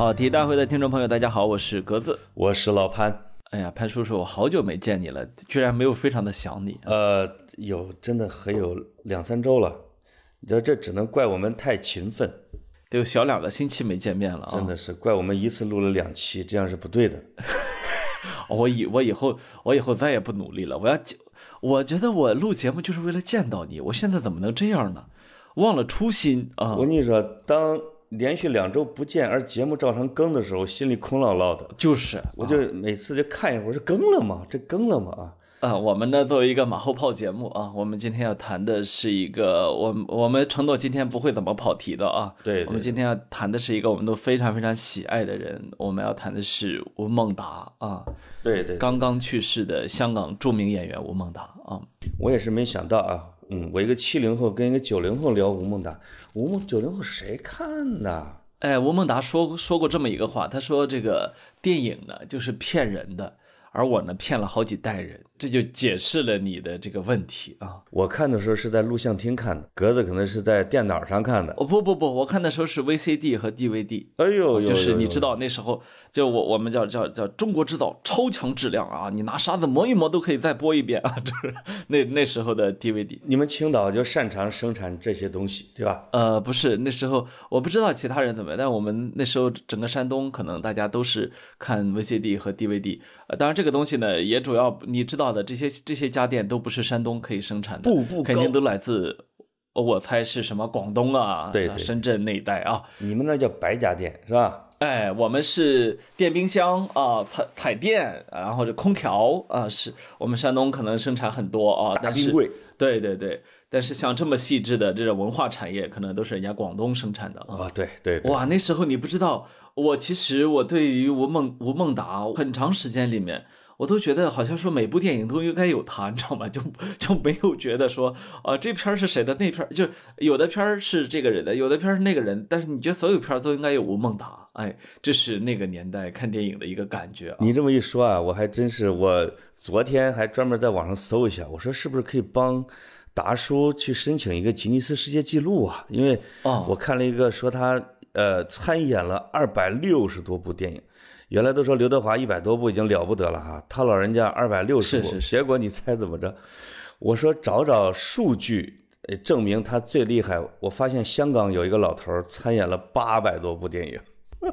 跑题大会的听众朋友，大家好，我是格子。我是老潘。哎呀，潘叔叔，我好久没见你了，居然没有非常的想你。呃，有真的还有两三周了，你知道这只能怪我们太勤奋，得有小两个星期没见面了啊！真的是怪我们一次录了两期，这样是不对的。我以我以后我以后再也不努力了。我要，我觉得我录节目就是为了见到你，我现在怎么能这样呢？忘了初心啊！我跟你说，当连续两周不见，而节目照常更的时候，心里空落落的。就是，我就每次就看一会儿，是更了吗？这更了吗？啊，啊，我们呢作为一个马后炮节目啊，我们今天要谈的是一个，我我们承诺今天不会怎么跑题的啊。对对我们今天要谈的是一个我们都非常非常喜爱的人，我们要谈的是吴孟达啊，对对，刚刚去世的香港著名演员吴孟达啊。我也是没想到啊。嗯，我一个七零后跟一个九零后聊吴孟达，吴孟九零后谁看呐？哎，吴孟达说说过这么一个话，他说这个电影呢就是骗人的，而我呢骗了好几代人，这就解释了你的这个问题啊。我看的时候是在录像厅看的，格子可能是在电脑上看的。哦不不不，我看的时候是 VCD 和 DVD。哎呦，就是你知道，那时候就我我们叫叫叫中国制造超强质量啊，你拿沙子磨一磨都可以再播一遍啊，这是那那时候的 DVD。你们青岛就擅长生产这些东西，对吧？呃，不是那时候我不知道其他人怎么样，但我们那时候整个山东可能大家都是看 VCD 和 DVD。呃，当然这个东西呢，也主要你知道的这些这些家电都不是山东可以生产的，步步肯定都来自。我猜是什么广东啊，对对深圳那一带啊，你们那叫白家电是吧？哎，我们是电冰箱啊，彩彩电，然后这空调啊，是我们山东可能生产很多啊，但是大冰柜，对对对，但是像这么细致的这种文化产业，可能都是人家广东生产的啊。对对，哇，那时候你不知道，我其实我对于吴孟吴孟达很长时间里面，我都觉得好像说每部电影都应该有他，你知道吗？就就没有觉得说啊、这片儿是谁的，那片儿就有的片儿是这个人的，有的片儿是那个人，但是你觉得所有片儿都应该有吴孟达，哎，这是那个年代看电影的一个感觉啊。你这么一说啊，我还真是，我昨天还专门在网上搜一下，我说是不是可以帮达叔去申请一个吉尼斯世界纪录啊？因为哦我看了一个说他呃参演了二百六十多部电影。原来都说刘德华一百多部已经了不得了哈，他老人家二百六十部，是是是结果你猜怎么着？我说找找数据，呃证明他最厉害。我发现香港有一个老头儿参演了八百多部电影。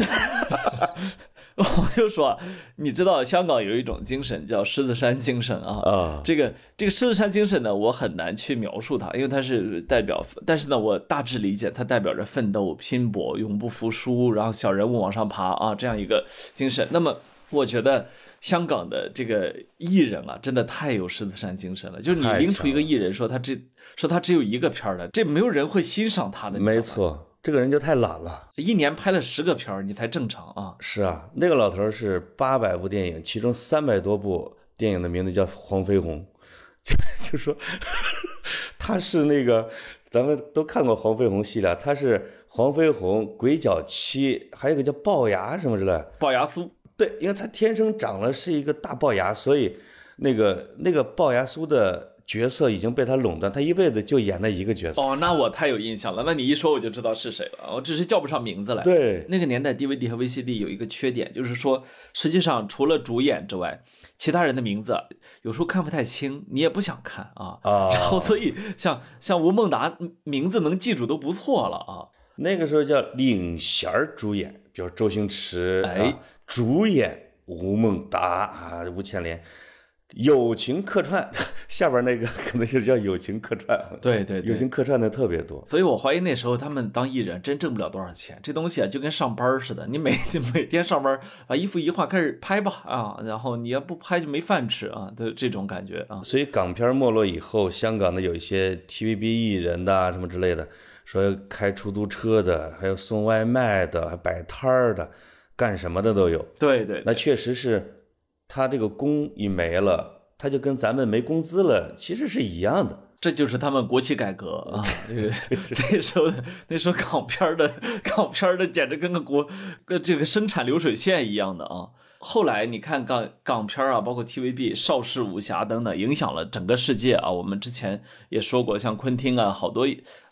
我就说，你知道香港有一种精神叫狮子山精神啊。啊，这个这个狮子山精神呢，我很难去描述它，因为它是代表，但是呢，我大致理解它代表着奋斗、拼搏、永不服输，然后小人物往上爬啊这样一个精神。那么，我觉得香港的这个艺人啊，真的太有狮子山精神了。就是你拎出一个艺人说他这说他只有一个片儿的，这没有人会欣赏他的。没错，这个人就太懒了。一年拍了十个片儿，你才正常啊。是啊，那个老头儿是八百部电影，其中三百多部电影的名字叫黄飞鸿，就 就说他是那个咱们都看过黄飞鸿系列，他是黄飞鸿、鬼脚七，还有一个叫龅牙什么之类的。龅牙酥，对，因为他天生长了是一个大龅牙，所以那个那个龅牙酥的角色已经被他垄断，他一辈子就演那一个角色。哦，那我太有印象了。那你一说我就知道是谁了，我只是叫不上名字来。对，那个年代 DVD 和 VCD 有一个缺点，就是说，实际上除了主演之外，其他人的名字有时候看不太清，你也不想看啊。啊然后，所以像像吴孟达名字能记住都不错了啊。那个时候叫领衔儿主演，比如周星驰，哎啊，主演吴孟达啊，吴倩莲，友情客串 下边那个 可能就叫友情客串，对对对友情客串的特别多。所以我怀疑那时候他们当艺人真挣不了多少钱，这东西啊就跟上班似的，你每每天上班把衣服一换开始拍吧啊，然后你要不拍就没饭吃啊的这种感觉啊。所以港片没落以后，香港的有一些 TVB 艺人的啊什么之类的，说开出租车的，还有送外卖的，还摆摊儿的，干什么的都有。对对那确实是，他这个工一没了，他就跟咱们没工资了，其实是一样的。这就是他们国企改革啊！这个 那时候的那时候港片的港片的简直跟个国跟这个生产流水线一样的啊！后来你看港港片啊，包括 TVB、邵氏武侠等等，影响了整个世界啊。我们之前也说过，像昆汀啊，好多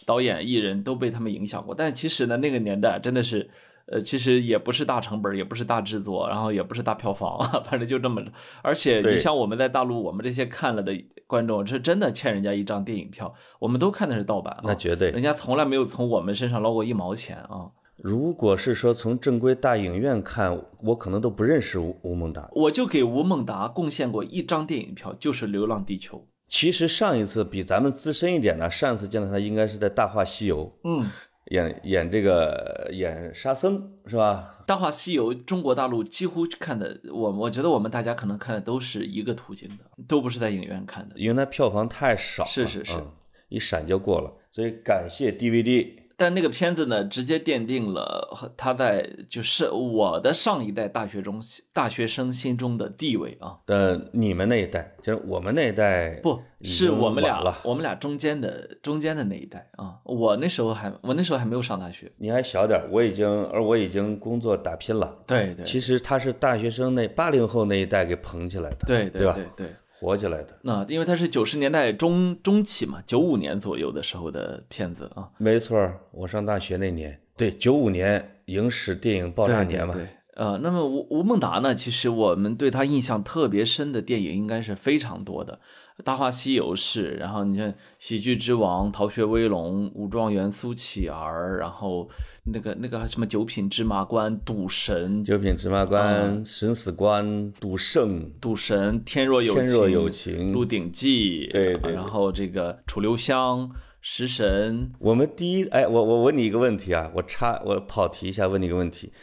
导演艺人都被他们影响过。但其实呢，那个年代真的是呃，其实也不是大成本，也不是大制作，然后也不是大票房，反正就这么着。而且你像我们在大陆，我们这些看了的观众，是真的欠人家一张电影票，我们都看的是盗版啊，那绝对。人家从来没有从我们身上捞过一毛钱啊。如果是说从正规大影院看，我可能都不认识吴吴孟达。我就给吴孟达贡献过一张电影票，就是《流浪地球》。其实上一次比咱们资深一点的，上一次见到他应该是在《大话西游》嗯，演演这个演沙僧是吧？《大话西游》中国大陆几乎看的，我我觉得我们大家可能看的都是一个途径的，都不是在影院看的。因为它票房太少了，是是是嗯一闪就过了。所以感谢 DVD。但那个片子呢，直接奠定了他在就是我的上一代大学中大学生心中的地位啊！呃，你们那一代，就是我们那一代，不是我们俩了，我们俩中间的中间的那一代啊！我那时候还我那时候还没有上大学。你还小点儿，我已经，而我已经工作打拼了。对对其实他是大学生那八零后那一代给捧起来的，对对吧对对。火起来的。那因为它是九十年代中中期嘛，九五年左右的时候的片子啊，没错，我上大学那年，对，九五年影史电影爆炸年嘛。对对对呃，那么吴吴孟达呢？其实我们对他印象特别深的电影应该是非常多的，《大话西游》是，然后你看《喜剧之王》《逃学威龙》《武状元苏乞儿》，然后那个那个什么《九品芝麻官》《赌神》《九品芝麻官、嗯审死官、赌圣、赌神》《天若有情》天若有情《鹿鼎记》对对然后这个《楚留香》《食神》我们第一，哎，我我问你一个问题啊，我插我跑题一下，问你一个问题，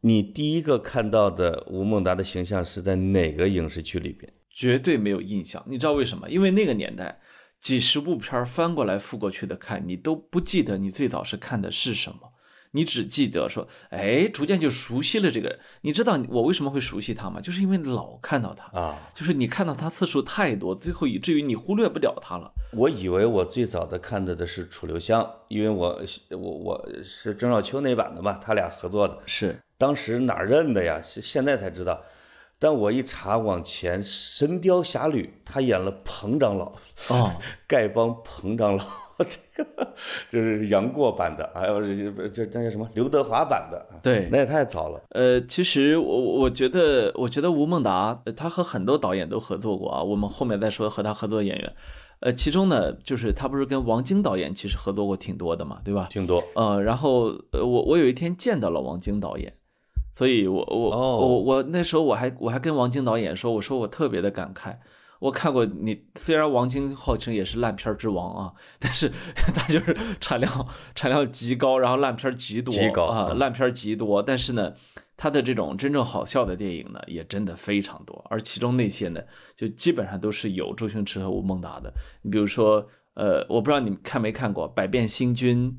你第一个看到的吴孟达的形象是在哪个影视剧里边？绝对没有印象。你知道为什么？因为那个年代，几十部片翻过来覆过去的看，你都不记得你最早是看的是什么，你只记得说，哎，逐渐就熟悉了这个人。你知道我为什么会熟悉他吗？就是因为老看到他，啊，就是你看到他次数太多，最后以至于你忽略不了他了。我以为我最早的看的的是楚留香，因为我我我是郑少秋那版的嘛，他俩合作的，是，当时哪认的呀？现现在才知道。但我一查往前，《神雕侠侣》他演了彭长老，哦，丐帮彭长老，这个 就是杨过版的，还有这这这叫什么刘德华版的，对那也太早了。呃，其实我我觉得，我觉得吴孟达呃他和很多导演都合作过啊。我们后面再说和他合作的演员，呃，其中呢，就是他不是跟王晶导演其实合作过挺多的嘛，对吧？挺多，呃，然后呃，我我有一天见到了王晶导演，所以我我、哦我我那时候我还我还跟王晶导演说，我说我特别的感慨。我看过你，虽然王晶号称也是烂片之王啊，但是 他就是产量产量极高，然后烂片极多，极高啊，嗯烂片极多。但是呢，他的这种真正好笑的电影呢，也真的非常多，而其中那些呢，就基本上都是有周星驰和吴孟达的。你比如说，呃，我不知道你们看没看过《百变星君》，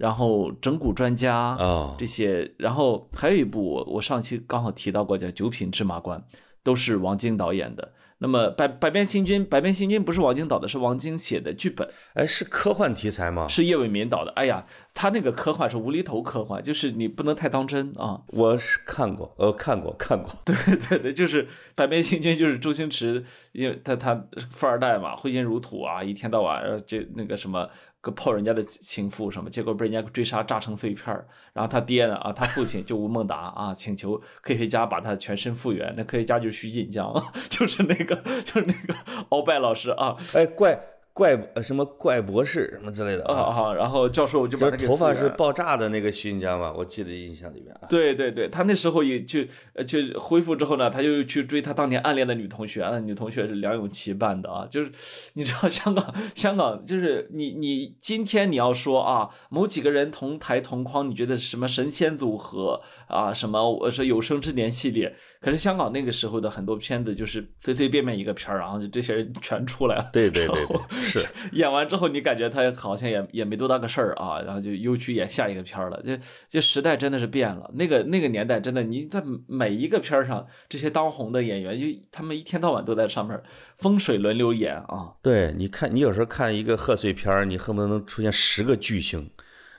然后《整蛊专家》啊这些，然后还有一部我我上期刚好提到过，叫《九品芝麻官》，都是王晶导演的。那么百百变星君，百变星君不是王晶导的，是王晶写的剧本，哎，是科幻题材吗？是叶伟民导的。哎呀，他那个科幻是无厘头科幻，就是你不能太当真啊。我是看过，呃，看过，看过。对对对，就是百变星君，就是周星驰，因为他他富二代嘛，挥金如土啊，一天到晚呃这那个什么个泡人家的情妇什么，结果被人家追杀，炸成碎片。然后他爹呢啊，他父亲就吴孟达啊，请求科学家把他全身复原。那科学家就是徐锦江，就是那个就是那个鳌拜老师啊哎，怪怪呃什么怪博士什么之类的啊啊，啊，然后教授就把他头发是爆炸的那个徐锦江嘛，我记得印象里面啊。对对对，他那时候也就呃就恢复之后呢，他就去追他当年暗恋的女同学，那女同学是梁咏琪扮的啊，就是你知道香港香港就是你你今天你要说啊某几个人同台同框，你觉得什么神仙组合啊什么我说有生之年系列，可是香港那个时候的很多片子就是随随便便一个片儿，然后就这些人全出来了，对对对对，是 演完之后，你感觉他好像也也没多大个事儿啊，然后就又去演下一个片儿了。就就时代真的是变了，那个那个年代真的，你在每一个片儿上，这些当红的演员，就他们一天到晚都在上面风水轮流演啊。对，你看，你有时候看一个贺岁片儿，你恨不得能出现十个巨星，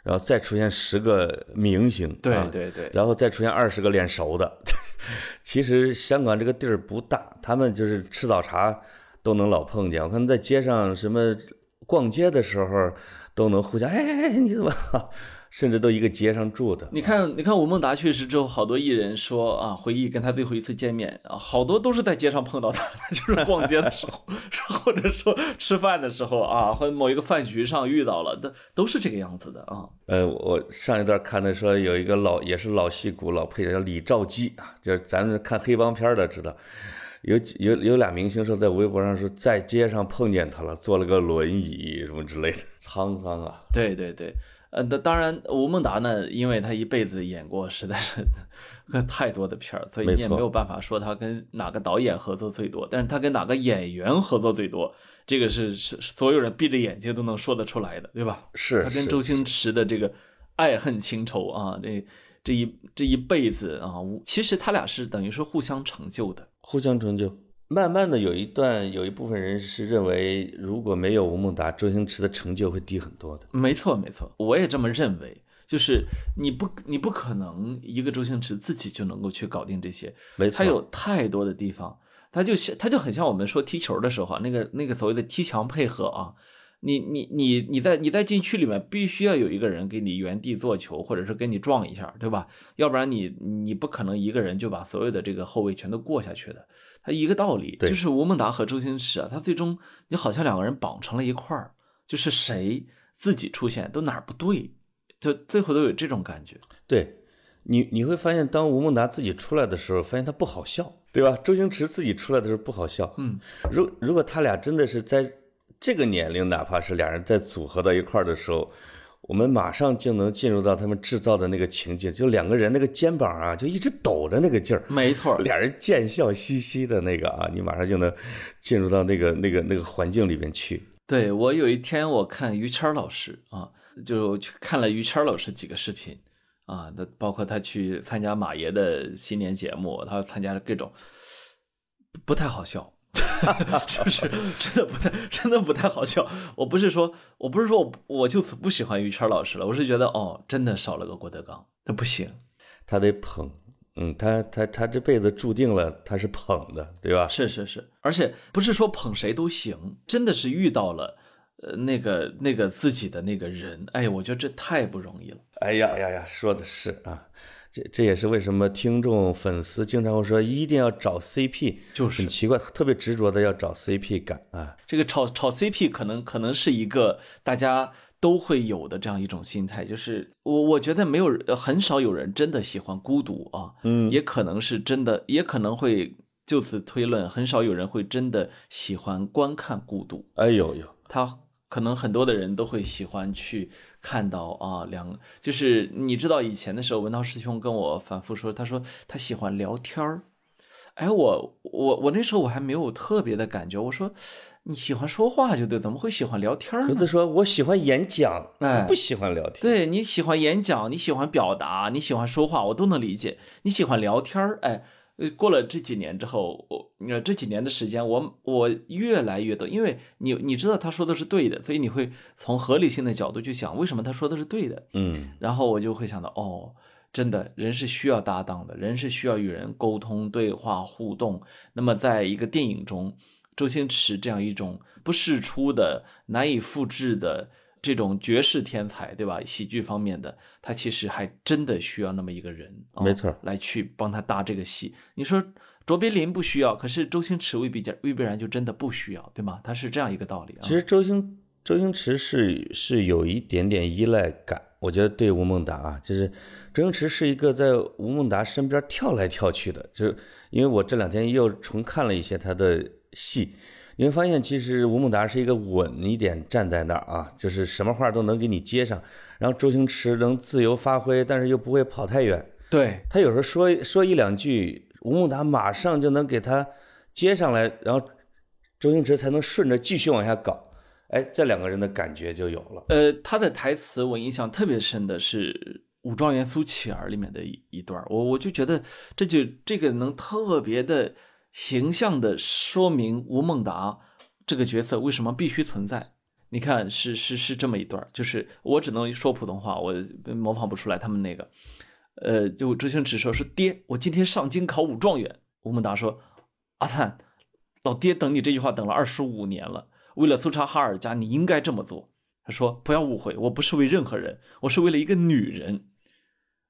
然后再出现十个明星，对啊对对，然后再出现二十个脸熟的。其实香港这个地儿不大，他们就是吃早茶都能老碰见。我看在街上什么逛街的时候都能互相，哎哎哎，你怎么？甚至都一个街上住的。你看，你看吴孟达去世之后，好多艺人说啊，回忆跟他最后一次见面啊，好多都是在街上碰到他，就是逛街的时候，或者说吃饭的时候啊，或者某一个饭局上遇到了，都都是这个样子的啊。呃，我上一段看的说有一个老也是老戏骨老配角叫李兆基啊，就是咱们看黑帮片的知道，有有有俩明星说在微博上说在街上碰见他了，坐了个轮椅什么之类的，沧桑啊。对对对。呃，那当然，吴孟达呢，因为他一辈子演过实在是 太多的片儿，所以你也没有办法说他跟哪个导演合作最多，但是他跟哪个演员合作最多，这个是是所有人闭着眼睛都能说得出来的，对吧？是他跟周星驰的这个爱恨情仇啊，这这一这一辈子啊，其实他俩是等于是互相成就的，互相成就。慢慢的，有一段有一部分人是认为，如果没有吴孟达，周星驰的成就会低很多的。没错，没错，我也这么认为。就是你不，你不可能一个周星驰自己就能够去搞定这些。没错，他有太多的地方，他就像他就很像我们说踢球的时候啊，那个那个所谓的踢墙配合啊。你你你你在你在禁区里面必须要有一个人给你原地做球，或者是给你撞一下，对吧？要不然你你不可能一个人就把所有的这个后卫全都过下去的。他一个道理，就是吴孟达和周星驰啊，他最终你好像两个人绑成了一块儿，就是谁自己出现都哪儿不对，就最后都有这种感觉。对，你你会发现，当吴孟达自己出来的时候，发现他不好笑，对吧？周星驰自己出来的时候不好笑。嗯，如如果他俩真的是在。这个年龄，哪怕是俩人在组合到一块儿的时候，我们马上就能进入到他们制造的那个情景，就两个人那个肩膀啊，就一直抖着那个劲儿，没错，俩人贱笑嘻嘻的那个啊，你马上就能进入到那个那个那个环境里面去。对我有一天我看于谦老师啊，就去看了于谦老师几个视频啊，那包括他去参加马爷的新年节目，他参加了各种，不太好笑。就是真的不太，真的不太好笑。我不是说，我不是说我我就此不喜欢于谦老师了，我是觉得哦，真的少了个郭德纲，那不行，他得捧，嗯，他他他这辈子注定了他是捧的，对吧？是是是，而且不是说捧谁都行，真的是遇到了呃那个那个自己的那个人，哎，我觉得这太不容易了。哎呀呀呀，说的是啊。这这也是为什么听众粉丝经常会说一定要找 CP，就是很奇怪，特别执着的要找 CP 感啊。这个炒炒 CP 可能可能是一个大家都会有的这样一种心态，就是我我觉得没有很少有人真的喜欢孤独啊，嗯，也可能是真的，也可能会就此推论，很少有人会真的喜欢观看孤独。哎呦呦，他。可能很多的人都会喜欢去看到啊，两就是你知道以前的时候，文涛师兄跟我反复说，他说他喜欢聊天儿。哎，我我我那时候我还没有特别的感觉，我说你喜欢说话就对，怎么会喜欢聊天儿？格子说，我喜欢演讲，哎，不喜欢聊天。对你喜欢演讲，你喜欢表达，你喜欢说话，我都能理解。你喜欢聊天儿，哎。过了这几年之后，我你这几年的时间，我我越来越多，因为你你知道他说的是对的，所以你会从合理性的角度去想，为什么他说的是对的？嗯，然后我就会想到，哦，真的人是需要搭档的，人是需要与人沟通、对话、互动。那么，在一个电影中，周星驰这样一种不世出的、难以复制的。这种绝世天才，对吧？喜剧方面的，他其实还真的需要那么一个人，没错，来去帮他搭这个戏。你说卓别林不需要，可是周星驰未必未必然就真的不需要，对吗？他是这样一个道理啊。其实周星周星驰是是有一点点依赖感，我觉得对吴孟达啊，就是周星驰是一个在吴孟达身边跳来跳去的，就因为我这两天又重看了一些他的戏。你会发现，其实吴孟达是一个稳一点站在那儿啊，就是什么话都能给你接上。然后周星驰能自由发挥，但是又不会跑太远。对他有时候说说一两句，吴孟达马上就能给他接上来，然后周星驰才能顺着继续往下搞。哎，这两个人的感觉就有了。呃，他的台词我印象特别深的是《武状元苏乞儿》里面的一一段，我我就觉得这就这个能特别的。形象的说明吴孟达这个角色为什么必须存在？你看，是是是这么一段，就是我只能说普通话，我模仿不出来他们那个。呃，就周星驰说是爹，我今天上京考武状元。吴孟达说，阿灿，老爹等你这句话等了二十五年了，为了搜查哈尔家，你应该这么做。他说：“不要误会，我不是为任何人，我是为了一个女人。”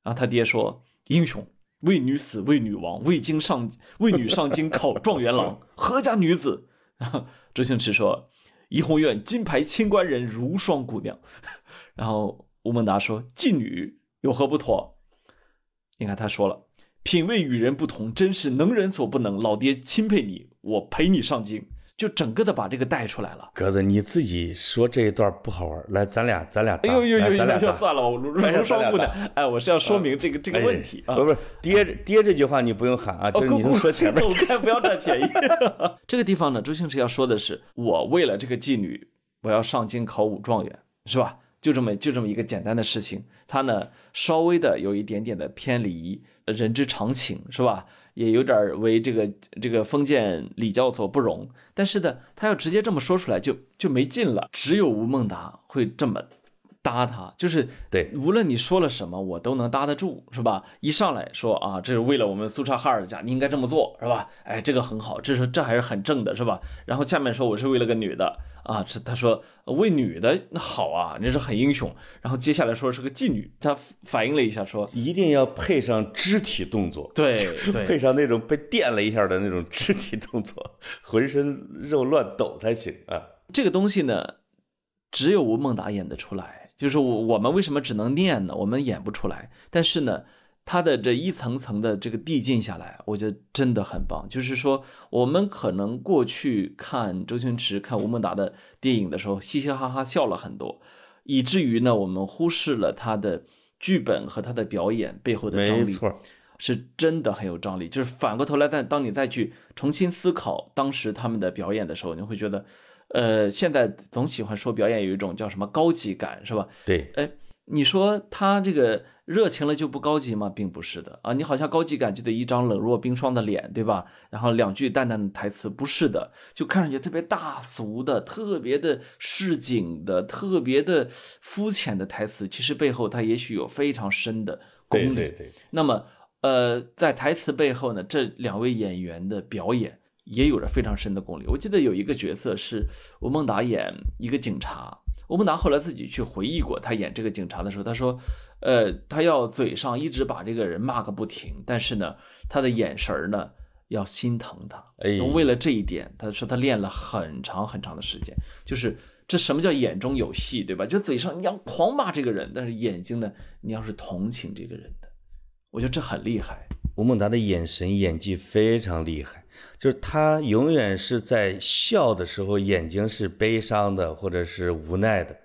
然后他爹说：“英雄为女死，为女亡，为京上为女上京考状元郎，何家女子？”周星驰说：“怡红院金牌清官人，如霜姑娘。”然后吴孟达说：“妓女有何不妥？”你看他说了：“品味与人不同，真是能人所不能。老爹钦佩你，我陪你上京。”就整个的把这个带出来了。鸽子，你自己说这一段不好玩，来，咱俩咱俩，哎呦呦呦，咱俩就算了，我如霜姑娘。哎，我是要说明这个这个问题啊。不是爹爹这句话你不用喊啊，就是你能说前面。不要占便宜。这个地方呢，周星驰要说的是，我为了这个妓女，我要上京考武状元，是吧？就这么就这么一个简单的事情，他呢稍微的有一点点的偏离人之常情，是吧？也有点为这个这个封建礼教所不容，但是呢，他要直接这么说出来就就没劲了。只有吴孟达会这么搭他，就是对，无论你说了什么，我都能搭得住，是吧？一上来说啊，这是为了我们苏察哈尔家，你应该这么做，是吧？哎，这个很好，这是这还是很正的，是吧？然后下面说我是为了个女的。啊，这他说为女的那好啊，你是很英雄。然后接下来说是个妓女，他反应了一下说，一定要配上肢体动作，对，配上那种被电了一下的那种肢体动作，浑身肉乱抖才行啊。这个东西呢，只有吴孟达演得出来。就是我我们为什么只能念呢？我们演不出来。但是呢。他的这一层层的这个递进下来，我觉得真的很棒。就是说，我们可能过去看周星驰、看吴孟达的电影的时候，嘻嘻哈哈笑了很多，以至于呢，我们忽视了他的剧本和他的表演背后的张力。没错，是真的很有张力。就是反过头来，再当你再去重新思考当时他们的表演的时候，你会觉得，呃，现在总喜欢说表演有一种叫什么高级感，是吧？对，哎。你说他这个热情了就不高级吗？并不是的啊，你好像高级感就得一张冷若冰霜的脸，对吧？然后两句淡淡的台词，不是的，就看上去特别大俗的、特别的市井的、特别的肤浅的台词，其实背后他也许有非常深的功力。对对对。那么，呃，在台词背后呢，这两位演员的表演也有着非常深的功力。我记得有一个角色是吴孟达演一个警察。吴孟达后来自己去回忆过，他演这个警察的时候，他说，呃，他要嘴上一直把这个人骂个不停，但是呢，他的眼神呢要心疼他。为了这一点，他说他练了很长很长的时间。就是这什么叫眼中有戏，对吧？就嘴上你要狂骂这个人，但是眼睛呢，你要是同情这个人的，我觉得这很厉害。吴孟达的眼神演技非常厉害。就是他永远是在笑的时候，眼睛是悲伤的或者是无奈的，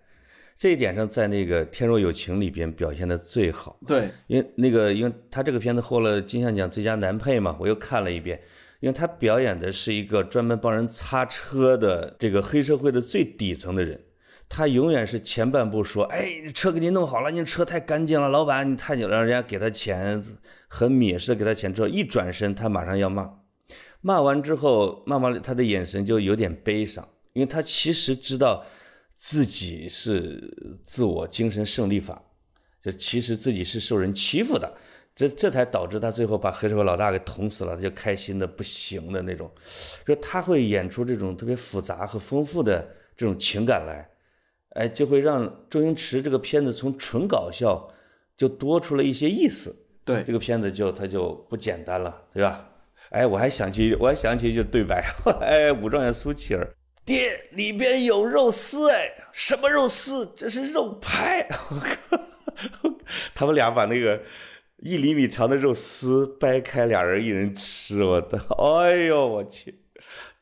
这一点上在那个《天若有情》里边表现的最好。对，因为那个，因为他这个片子获了金像奖最佳男配嘛，我又看了一遍，因为他表演的是一个专门帮人擦车的这个黑社会的最底层的人，他永远是前半部说，哎，车给你弄好了，你车太干净了，老板你太牛了，人家给他钱，很蔑视的给他钱之后，一转身他马上要骂。骂完之后，骂完他的眼神就有点悲伤，因为他其实知道自己是自我精神胜利法，就其实自己是受人欺负的，这这才导致他最后把黑社会老大给捅死了，他就开心的不行的那种。说他会演出这种特别复杂和丰富的这种情感来，哎，就会让周星驰这个片子从纯搞笑就多出了一些意思。对，这个片子就他就不简单了，对吧？哎，我还想起，我还想起一句对白，哎，武状元苏乞儿，爹里边有肉丝，哎，什么肉丝？这是肉排。我靠，他们俩把那个一厘米长的肉丝掰开，俩人一人吃，我的，哎呦我去，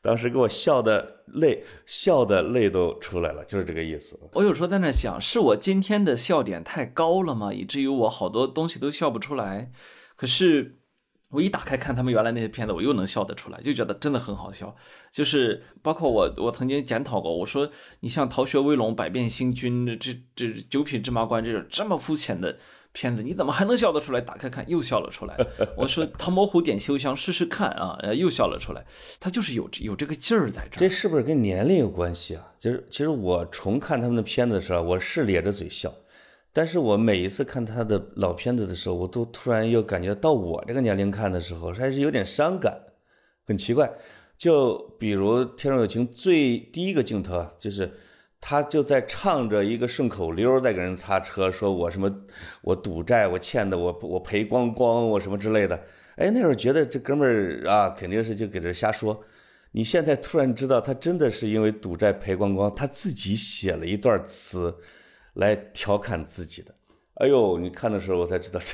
当时给我笑的泪，笑的泪都出来了，就是这个意思。我有时候在那想，是我今天的笑点太高了吗？以至于我好多东西都笑不出来。可是。我一打开看他们原来那些片子，我又能笑得出来，就觉得真的很好笑。就是包括我，我曾经检讨过，我说你像《逃学威龙》《百变星君》这这《九品芝麻官》这种这么肤浅的片子，你怎么还能笑得出来？打开看又笑了出来。我说《唐伯虎点秋香》试试看啊，又笑了出来。他就是有有这个劲儿在这儿。这是不是跟年龄有关系啊？就是其实我重看他们的片子的时候，我是咧着嘴笑。但是我每一次看他的老片子的时候，我都突然又感觉到我这个年龄看的时候，还是有点伤感，很奇怪。就比如《天若有情》最第一个镜头，就是他就在唱着一个顺口溜，在给人擦车，说我什么我赌债，我欠的我我赔光光，我什么之类的。哎，那会儿觉得这哥们儿啊，肯定是就给这瞎说。你现在突然知道，他真的是因为赌债赔光光，他自己写了一段词来调侃自己的。哎呦，你看的时候我才知道这。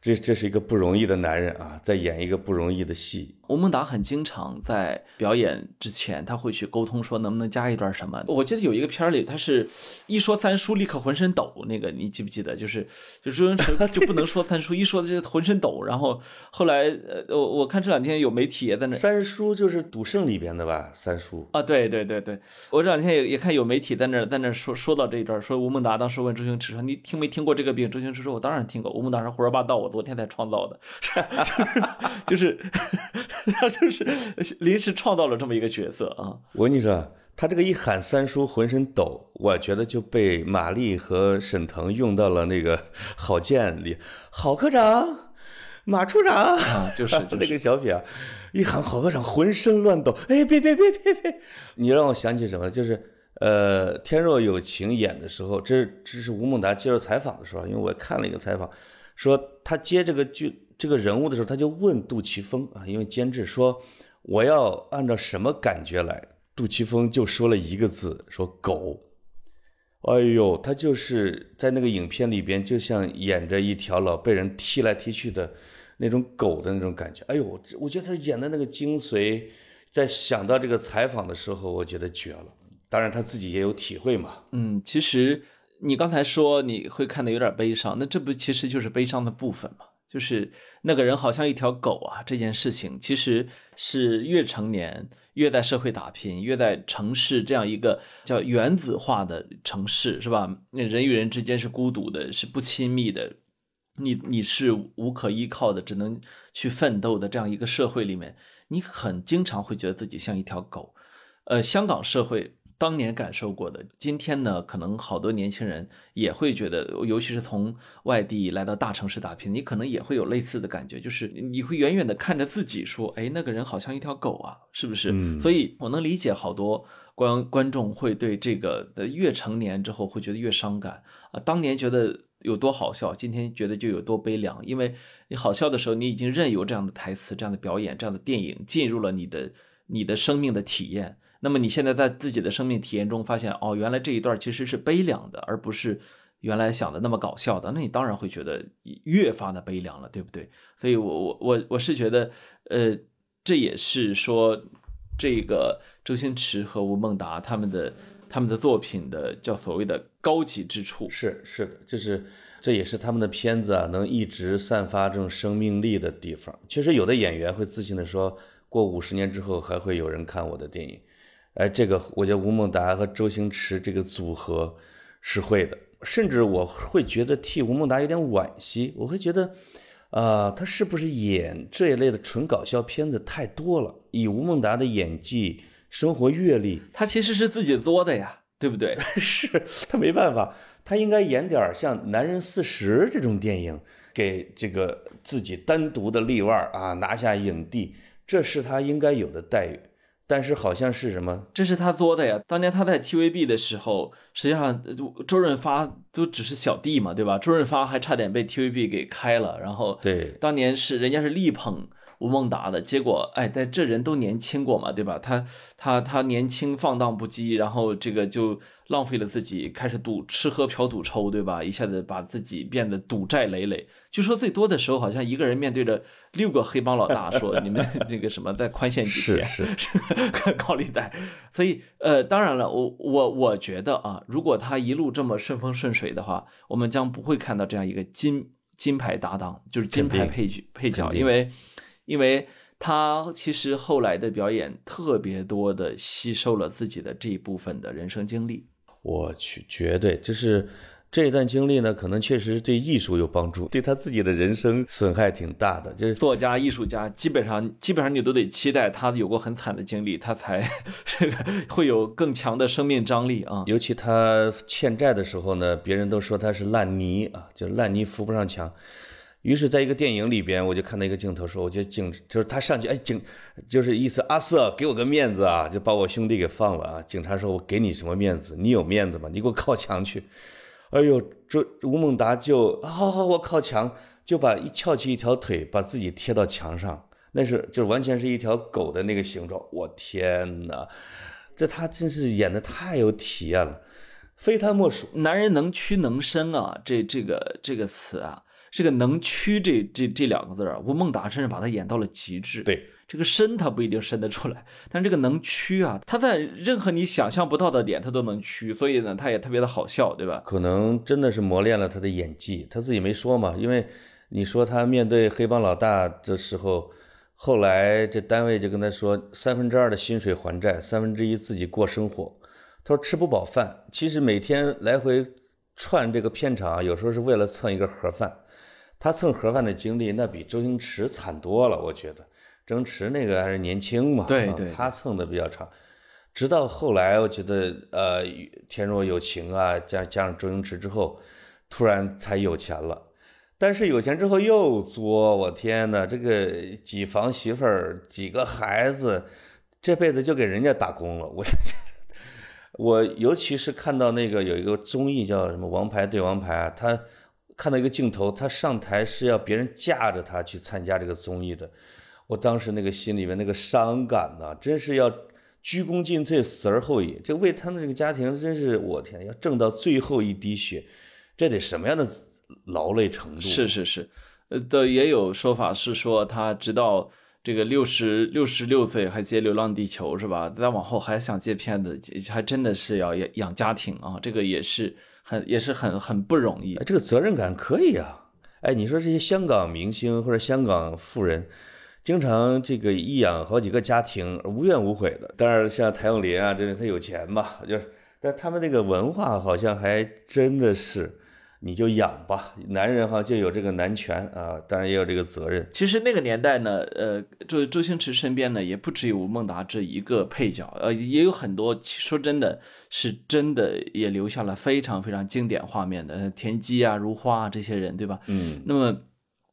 这这是一个不容易的男人啊，在演一个不容易的戏。吴孟达很经常在表演之前，他会去沟通说能不能加一段什么。我记得有一个片里，他是一说三叔立刻浑身抖，那个你记不记得？就是就周星驰就不能说三叔，一说就浑身抖。然后后来呃，我我看这两天有媒体也在那。三叔就是赌圣里边的吧？三叔啊，对对对对，我这两天也也看有媒体在那在那说说到这一段，说吴孟达当时问周星驰说你听没听过这个病？周星驰说我当然听过。吴孟达说胡说八道，我昨天才创造的，就是 就是他 就是临时创造了这么一个角色啊！我跟你说，他这个一喊三叔浑身抖，我觉得就被马丽和沈腾用到了那个郝建里，郝科长、马处长啊，就是 那个小品啊，一喊郝科长浑身乱抖，哎，别别别别别！你让我想起什么？就是呃，《天若有情》演的时候，这这是吴孟达接受采访的时候，因为我看了一个采访。说他接这个剧这个人物的时候，他就问杜琪峰啊，因为监制说我要按照什么感觉来，杜琪峰就说了一个字，说狗。哎呦，他就是在那个影片里边，就像演着一条老被人踢来踢去的那种狗的那种感觉。哎呦，我觉得他演的那个精髓，在想到这个采访的时候，我觉得绝了。当然他自己也有体会嘛。嗯，其实。你刚才说你会看的有点悲伤，那这不其实就是悲伤的部分吗？就是那个人好像一条狗啊，这件事情其实是越成年越在社会打拼，越在城市这样一个叫原子化的城市，是吧？那人与人之间是孤独的，是不亲密的，你你是无可依靠的，只能去奋斗的这样一个社会里面，你很经常会觉得自己像一条狗。呃，香港社会。当年感受过的，今天呢，可能好多年轻人也会觉得，尤其是从外地来到大城市打拼，你可能也会有类似的感觉，就是你会远远的看着自己说，哎，那个人好像一条狗啊，是不是？所以我能理解好多观观众会对这个的越成年之后会觉得越伤感啊。当年觉得有多好笑，今天觉得就有多悲凉，因为你好笑的时候，你已经任由这样的台词、这样的表演、这样的电影进入了你的你的生命的体验。那么你现在在自己的生命体验中发现，哦，原来这一段其实是悲凉的，而不是原来想的那么搞笑的。那你当然会觉得越发的悲凉了，对不对？所以，我我我我是觉得，呃，这也是说这个周星驰和吴孟达他们的他们的作品的叫所谓的高级之处。是是的，就是这也是他们的片子啊能一直散发这种生命力的地方。确实，有的演员会自信的说，过五十年之后还会有人看我的电影。哎，这个我觉得吴孟达和周星驰这个组合是会的，甚至我会觉得替吴孟达有点惋惜，我会觉得，啊，他是不是演这一类的纯搞笑片子太多了？以吴孟达的演技、生活阅历，他其实是自己作的呀，对不对？是他没办法，他应该演点像《男人四十》这种电影，给这个自己单独的立腕啊，拿下影帝，这是他应该有的待遇。但是好像是什么？这是他作的呀！当年他在 TVB 的时候，实际上周润发都只是小弟嘛，对吧？周润发还差点被 TVB 给开了。然后，对，当年是人家是力捧吴孟达的，结果，哎，但这人都年轻过嘛，对吧？他他他年轻放荡不羁，然后这个就。浪费了自己，开始赌吃喝嫖赌抽，对吧？一下子把自己变得赌债累累。据说最多的时候，好像一个人面对着六个黑帮老大，说你们那个什么再宽限几天，是 是高利贷。所以，呃，当然了，我我我觉得啊，如果他一路这么顺风顺水的话，我们将不会看到这样一个金金牌搭档，就是金牌配角配角，因为因为他其实后来的表演特别多的吸收了自己的这一部分的人生经历。我去，绝对就是这一段经历呢，可能确实对艺术有帮助，对他自己的人生损害挺大的。就是作家、艺术家，基本上基本上你都得期待他有过很惨的经历，他才这 个会有更强的生命张力啊。尤其他欠债的时候呢，别人都说他是烂泥啊，就烂泥扶不上墙。于是，在一个电影里边，我就看到一个镜头，说，我觉得警就是他上去，哎，警就是意思，阿瑟给我个面子啊，就把我兄弟给放了啊。警察说，我给你什么面子？你有面子吗？你给我靠墙去。哎呦，这吴孟达就，好好，我靠墙，就把一翘起一条腿，把自己贴到墙上，那是就完全是一条狗的那个形状。我天哪，这他真是演的太有体验了，非他莫属。男人能屈能伸啊，这这个这个词啊。这个能屈这这这两个字啊，吴孟达甚至把它演到了极致。对，这个伸他不一定伸得出来，但这个能屈啊，他在任何你想象不到的点他都能屈，所以呢，他也特别的好笑，对吧？可能真的是磨练了他的演技，他自己没说嘛。因为你说他面对黑帮老大的时候，后来这单位就跟他说，三分之二的薪水还债，三分之一自己过生活。他说吃不饱饭，其实每天来回串这个片场，有时候是为了蹭一个盒饭。他蹭盒饭的经历，那比周星驰惨多了。我觉得周星驰那个还是年轻嘛，对对，他蹭的比较长。直到后来，我觉得呃，天若有情啊，加加上周星驰之后，突然才有钱了。但是有钱之后又作，我天哪，这个几房媳妇儿，几个孩子，这辈子就给人家打工了。我我尤其是看到那个有一个综艺叫什么《王牌对王牌》，他。看到一个镜头，他上台是要别人架着他去参加这个综艺的，我当时那个心里面那个伤感呐，真是要鞠躬尽瘁，死而后已。这为他们这个家庭，真是我天，要挣到最后一滴血，这得什么样的劳累程度？是是是，呃的也有说法是说他直到这个六十六十六岁还接《流浪地球》是吧？再往后还想接片子，还真的是要养养家庭啊，这个也是。很也是很很不容易，这个责任感可以啊。哎，你说这些香港明星或者香港富人，经常这个一养好几个家庭，无怨无悔的。当然，像谭咏麟啊，这他有钱吧，就是，但他们那个文化好像还真的是。你就养吧，男人哈就有这个男权啊，当然也有这个责任。其实那个年代呢，呃，周周星驰身边呢也不只有吴孟达这一个配角，呃，也有很多。说真的，是真的也留下了非常非常经典画面的田鸡啊、如花啊这些人，对吧？嗯。那么，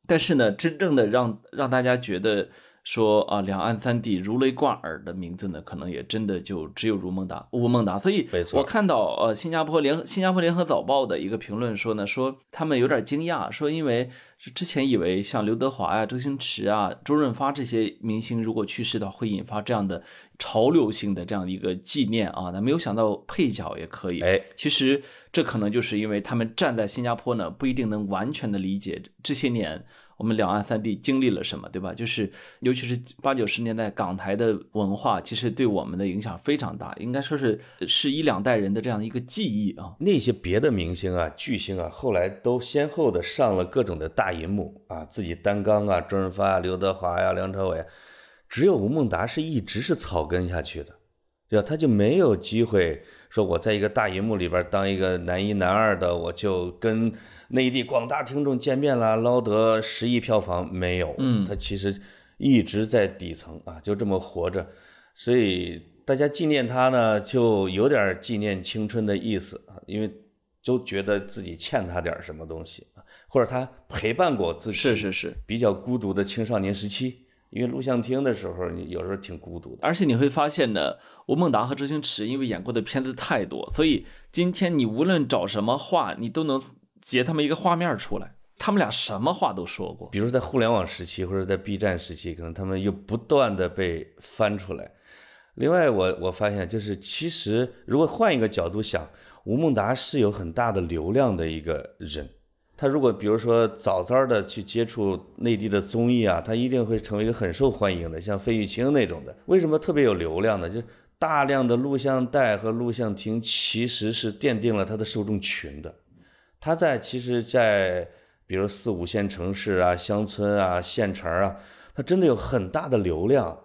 但是呢，真正的让让大家觉得。说啊，两岸三地如雷贯耳的名字呢，可能也真的就只有如孟达、吴孟达。所以，我看到呃，新加坡联新加坡联合早报的一个评论说呢，说他们有点惊讶，说因为之前以为像刘德华呀、周星驰啊、周润发这些明星如果去世的话，会引发这样的潮流性的这样的一个纪念啊，但没有想到配角也可以。哎，其实这可能就是因为他们站在新加坡呢，不一定能完全的理解这些年。我们两岸三地经历了什么，对吧？就是尤其是八九十年代港台的文化，其实对我们的影响非常大，应该说是是一两代人的这样一个记忆啊。那些别的明星啊、巨星啊，后来都先后的上了各种的大银幕啊，自己担纲啊，周润发啊、刘德华呀、梁朝伟，只有吴孟达是一直是草根下去的，对吧？他就没有机会说我在一个大银幕里边当一个男一男二的，我就跟。内地广大听众见面了，捞得十亿票房没有？嗯，他其实一直在底层啊，就这么活着，所以大家纪念他呢，就有点纪念青春的意思啊，因为都觉得自己欠他点什么东西啊，或者他陪伴过自己是是是比较孤独的青少年时期，因为录像厅的时候，你有时候挺孤独的。而且你会发现呢，吴孟达和周星驰因为演过的片子太多，所以今天你无论找什么话，你都能。截他们一个画面出来，他们俩什么话都说过。比如在互联网时期，或者在 B 站时期，可能他们又不断的被翻出来。另外，我我发现就是，其实如果换一个角度想，吴孟达是有很大的流量的一个人。他如果比如说早早的去接触内地的综艺啊，他一定会成为一个很受欢迎的，像费玉清那种的。为什么特别有流量呢？就大量的录像带和录像厅其实是奠定了他的受众群的。他在其实，在比如四五线城市啊、乡村啊、县城啊，他真的有很大的流量。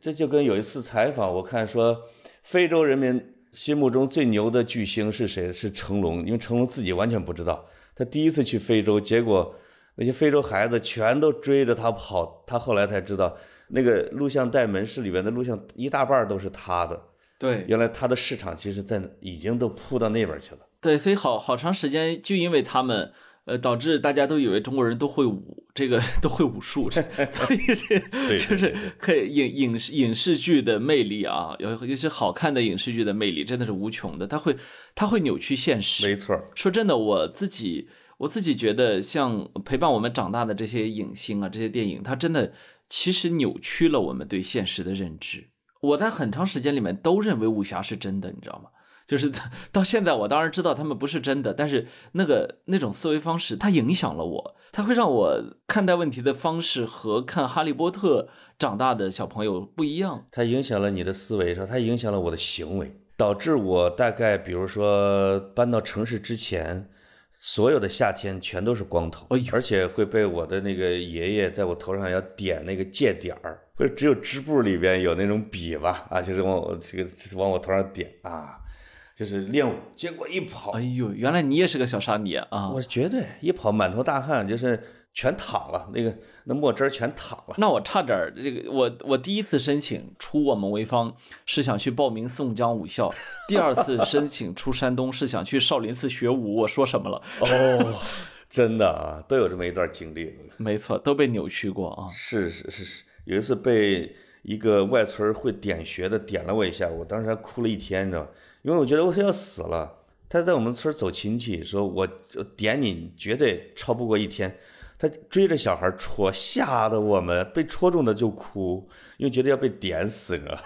这就跟有一次采访，我看说，非洲人民心目中最牛的巨星是谁？是成龙，因为成龙自己完全不知道。他第一次去非洲，结果那些非洲孩子全都追着他跑。他后来才知道，那个录像带门市里边的录像一大半都是他的。对，原来他的市场其实在已经都铺到那边去了。对，所以好好长时间就因为他们，呃，导致大家都以为中国人都会武，这个都会武术，这 所以这就是可以影影视影视剧的魅力啊，有有些好看的影视剧的魅力真的是无穷的，它会它会扭曲现实。没错，说真的，我自己我自己觉得，像陪伴我们长大的这些影星啊，这些电影，它真的其实扭曲了我们对现实的认知。我在很长时间里面都认为武侠是真的，你知道吗？就是 到现在，我当然知道他们不是真的，但是那个那种思维方式，它影响了我，它会让我看待问题的方式和看《哈利波特》长大的小朋友不一样。它影响了你的思维，说它影响了我的行为，导致我大概比如说搬到城市之前，所有的夏天全都是光头，哎而且会被我的那个爷爷在我头上要点那个界点儿，或者只有织布里边有那种笔吧？啊，就是往我这个往我头上点啊，就是练武，结果一跑哎，呦，原来你也是个小沙弥啊！我绝对一跑满头大汗，就是全淌了，那个那墨汁儿全淌了。那我差点儿这个，我我第一次申请出我们潍坊是想去报名宋江武校，第二次申请出山东是想去少林寺学武。我说什么了？哦，真的啊，都有这么一段经历。没错，都被扭曲过啊。是是是是，有一次被一个外村会点穴的点了我一下，我当时还哭了一天，你知道吗？因为我觉得我是要死了。他在我们村走亲戚，说我我点你绝对超不过一天。他追着小孩戳，吓得我们被戳中的就哭，因为觉得要被点死，你知道？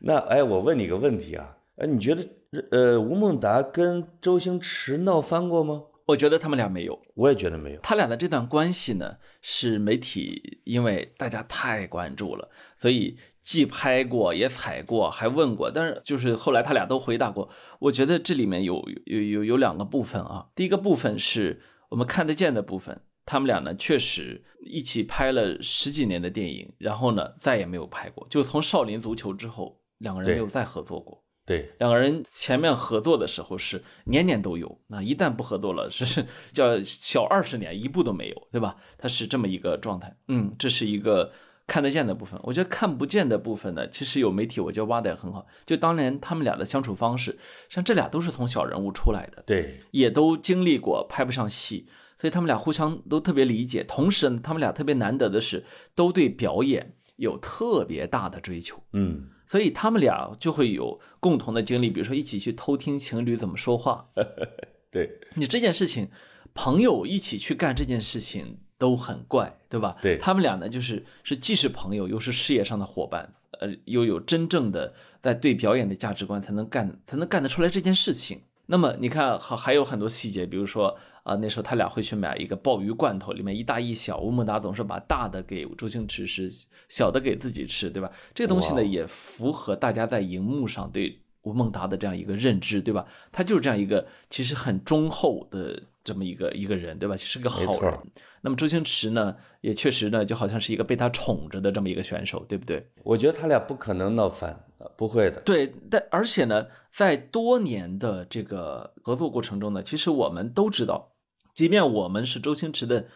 那哎，我问你个问题啊，哎，你觉得呃吴孟达跟周星驰闹翻过吗？我觉得他们俩没有，我也觉得没有。他俩的这段关系呢，是媒体因为大家太关注了，所以既拍过也踩过，还问过，但是就是后来他俩都回答过。我觉得这里面有有有有两个部分啊，第一个部分是我们看得见的部分，他们俩呢确实一起拍了十几年的电影，然后呢再也没有拍过，就从《少林足球》之后，两个人没有再合作过。对，两个人前面合作的时候是年年都有，那一旦不合作了，是 是叫小二十年一部都没有，对吧？他是这么一个状态。嗯，这是一个看得见的部分。我觉得看不见的部分呢，其实有媒体我觉得挖的也很好。就当年他们俩的相处方式，像这俩都是从小人物出来的，对，也都经历过拍不上戏，所以他们俩互相都特别理解。同时呢，他们俩特别难得的是，都对表演有特别大的追求。嗯，所以他们俩就会有共同的经历，比如说一起去偷听情侣怎么说话。对，你这件事情，朋友一起去干这件事情都很怪，对吧？对他们俩呢，就是是既是朋友，又是事业上的伙伴，呃，又有真正的在对表演的价值观，才能干才能干得出来这件事情。那么你看，还还有很多细节，比如说啊、那时候他俩会去买一个鲍鱼罐头，里面一大一小。吴孟达总是把大的给周星驰吃，小的给自己吃，对吧？这个东西呢，也符合大家在荧幕上对吴孟达的这样一个认知，对吧？他就是这样一个其实很忠厚的这么一个一个人，对吧？是个好人。那么周星驰呢，也确实呢，就好像是一个被他宠着的这么一个选手，对不对？我觉得他俩不可能闹翻，呃不会的。对，但而且呢，在多年的这个合作过程中呢，其实我们都知道，即便我们是周星驰的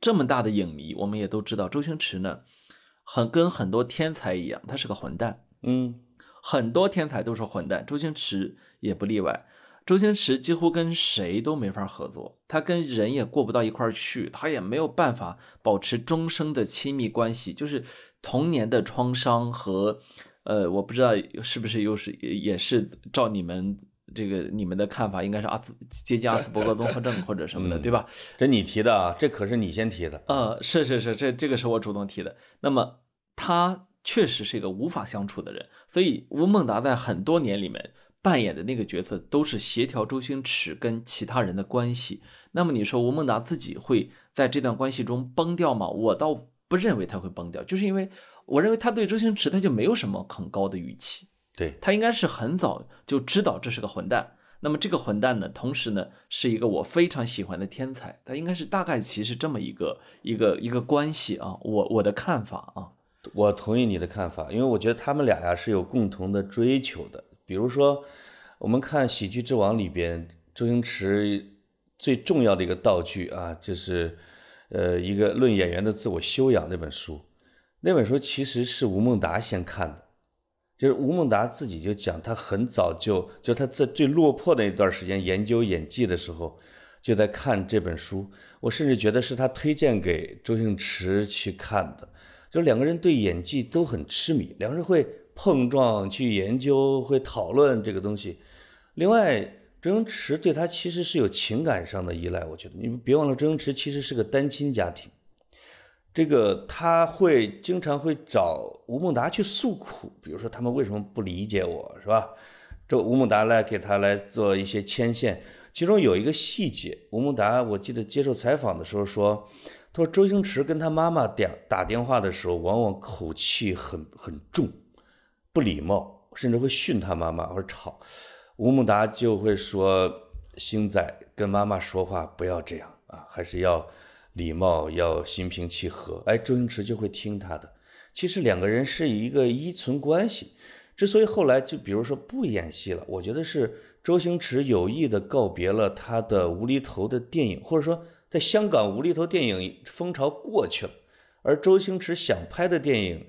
这么大的影迷，我们也都知道周星驰呢，很跟很多天才一样，他是个混蛋。嗯，很多天才都是混蛋，周星驰也不例外。周星驰几乎跟谁都没法合作，他跟人也过不到一块儿去，他也没有办法保持终生的亲密关系。就是童年的创伤和，呃，我不知道是不是又是也是照你们这个你们的看法，应该是阿斯接近阿斯伯格综合症或者什么的，对吧？这你提的啊，这可是你先提的。呃，是是是，这这个是我主动提的。那么他确实是一个无法相处的人，所以吴孟达在很多年里面扮演的那个角色都是协调周星驰跟其他人的关系。那么你说吴孟达自己会在这段关系中崩掉吗？我倒不认为他会崩掉，就是因为我认为他对周星驰他就没有什么很高的预期。对，他应该是很早就知道这是个混蛋。那么这个混蛋呢，同时呢是一个我非常喜欢的天才，他应该是大概其是这么一个一个一个关系啊，我我的看法啊，我同意你的看法，因为我觉得他们俩呀是有共同的追求的。比如说，我们看《喜剧之王》里边，周星驰最重要的一个道具啊，就是呃一个《论演员的自我修养》那本书。那本书其实是吴孟达先看的，就是吴孟达自己就讲，他很早就就他在最落魄的那段时间研究演技的时候，就在看这本书，我甚至觉得是他推荐给周星驰去看的。就是两个人对演技都很痴迷，两个人会碰撞、去研究、会讨论这个东西。另外，周星驰对他其实是有情感上的依赖，我觉得你们别忘了，周星驰其实是个单亲家庭。这个他会经常会找吴孟达去诉苦，比如说他们为什么不理解我，是吧？这吴孟达来给他来做一些牵线。其中有一个细节，吴孟达我记得接受采访的时候说，他说周星驰跟他妈妈打打电话的时候，往往口气很很重，不礼貌，甚至会训他妈妈或者吵。吴孟达就会说：“星仔跟妈妈说话不要这样啊，还是要。”礼貌要心平气和，哎，周星驰就会听他的。其实两个人是一个依存关系。之所以后来就比如说不演戏了，我觉得是周星驰有意的告别了他的无厘头的电影，或者说在香港无厘头电影风潮过去了，而周星驰想拍的电影，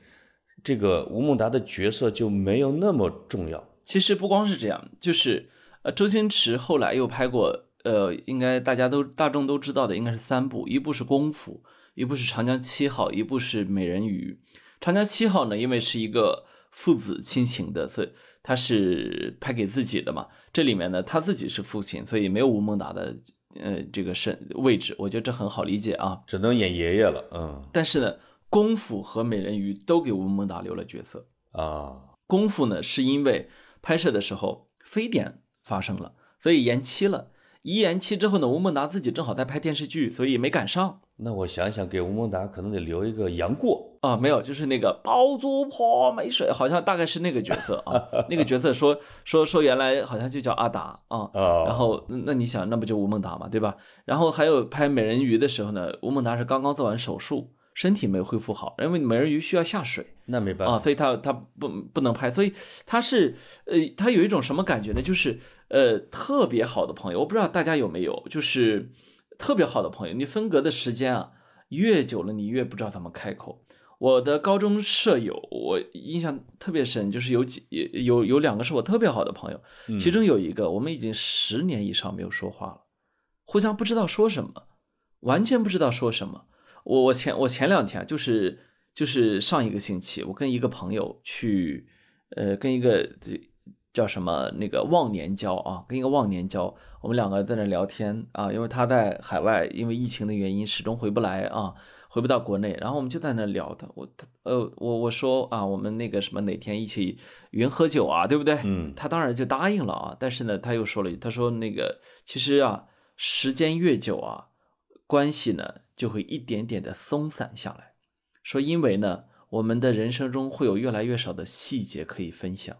这个吴孟达的角色就没有那么重要。其实不光是这样，就是呃，周星驰后来又拍过。呃，应该大家都大众都知道的，应该是三部，一部是《功夫》，一部是《长江七号》，一部是《美人鱼》。《长江七号》呢，因为是一个父子亲情的，所以他是拍给自己的嘛。这里面呢，他自己是父亲，所以没有吴孟达的呃这个身位置，我觉得这很好理解啊，只能演爷爷了。嗯，但是呢，《功夫》和《美人鱼》都给吴孟达留了角色啊。《功夫》呢，是因为拍摄的时候非典发生了，所以延期了。一延期之后呢，吴孟达自己正好在拍电视剧，所以没赶上。那我想想，给吴孟达可能得留一个杨过啊，没有，就是那个包租婆没水，好像大概是那个角色啊。那个角色说说说原来好像就叫阿达啊。然后那你想，那不就吴孟达嘛，对吧？然后还有拍美人鱼的时候呢，吴孟达是刚刚做完手术。身体没恢复好，因为美人鱼需要下水，那没办法啊，所以他他不不能拍，所以他是呃，他有一种什么感觉呢？就是呃，特别好的朋友，我不知道大家有没有，就是特别好的朋友，你分隔的时间啊越久了，你越不知道怎么开口。我的高中舍友，我印象特别深，就是有几有有两个是我特别好的朋友，其中有一个我们已经十年以上没有说话了，互相不知道说什么，完全不知道说什么。我我前我前两天就是就是上一个星期，我跟一个朋友去，呃，跟一个叫什么那个忘年交啊，跟一个忘年交，我们两个在那聊天啊，因为他在海外，因为疫情的原因始终回不来啊，回不到国内，然后我们就在那聊的，我他呃我我说啊，我们那个什么哪天一起云喝酒啊，对不对？嗯，他当然就答应了啊，但是呢，他又说了，他说那个其实啊，时间越久啊，关系呢。就会一点点的松散下来，说因为呢，我们的人生中会有越来越少的细节可以分享。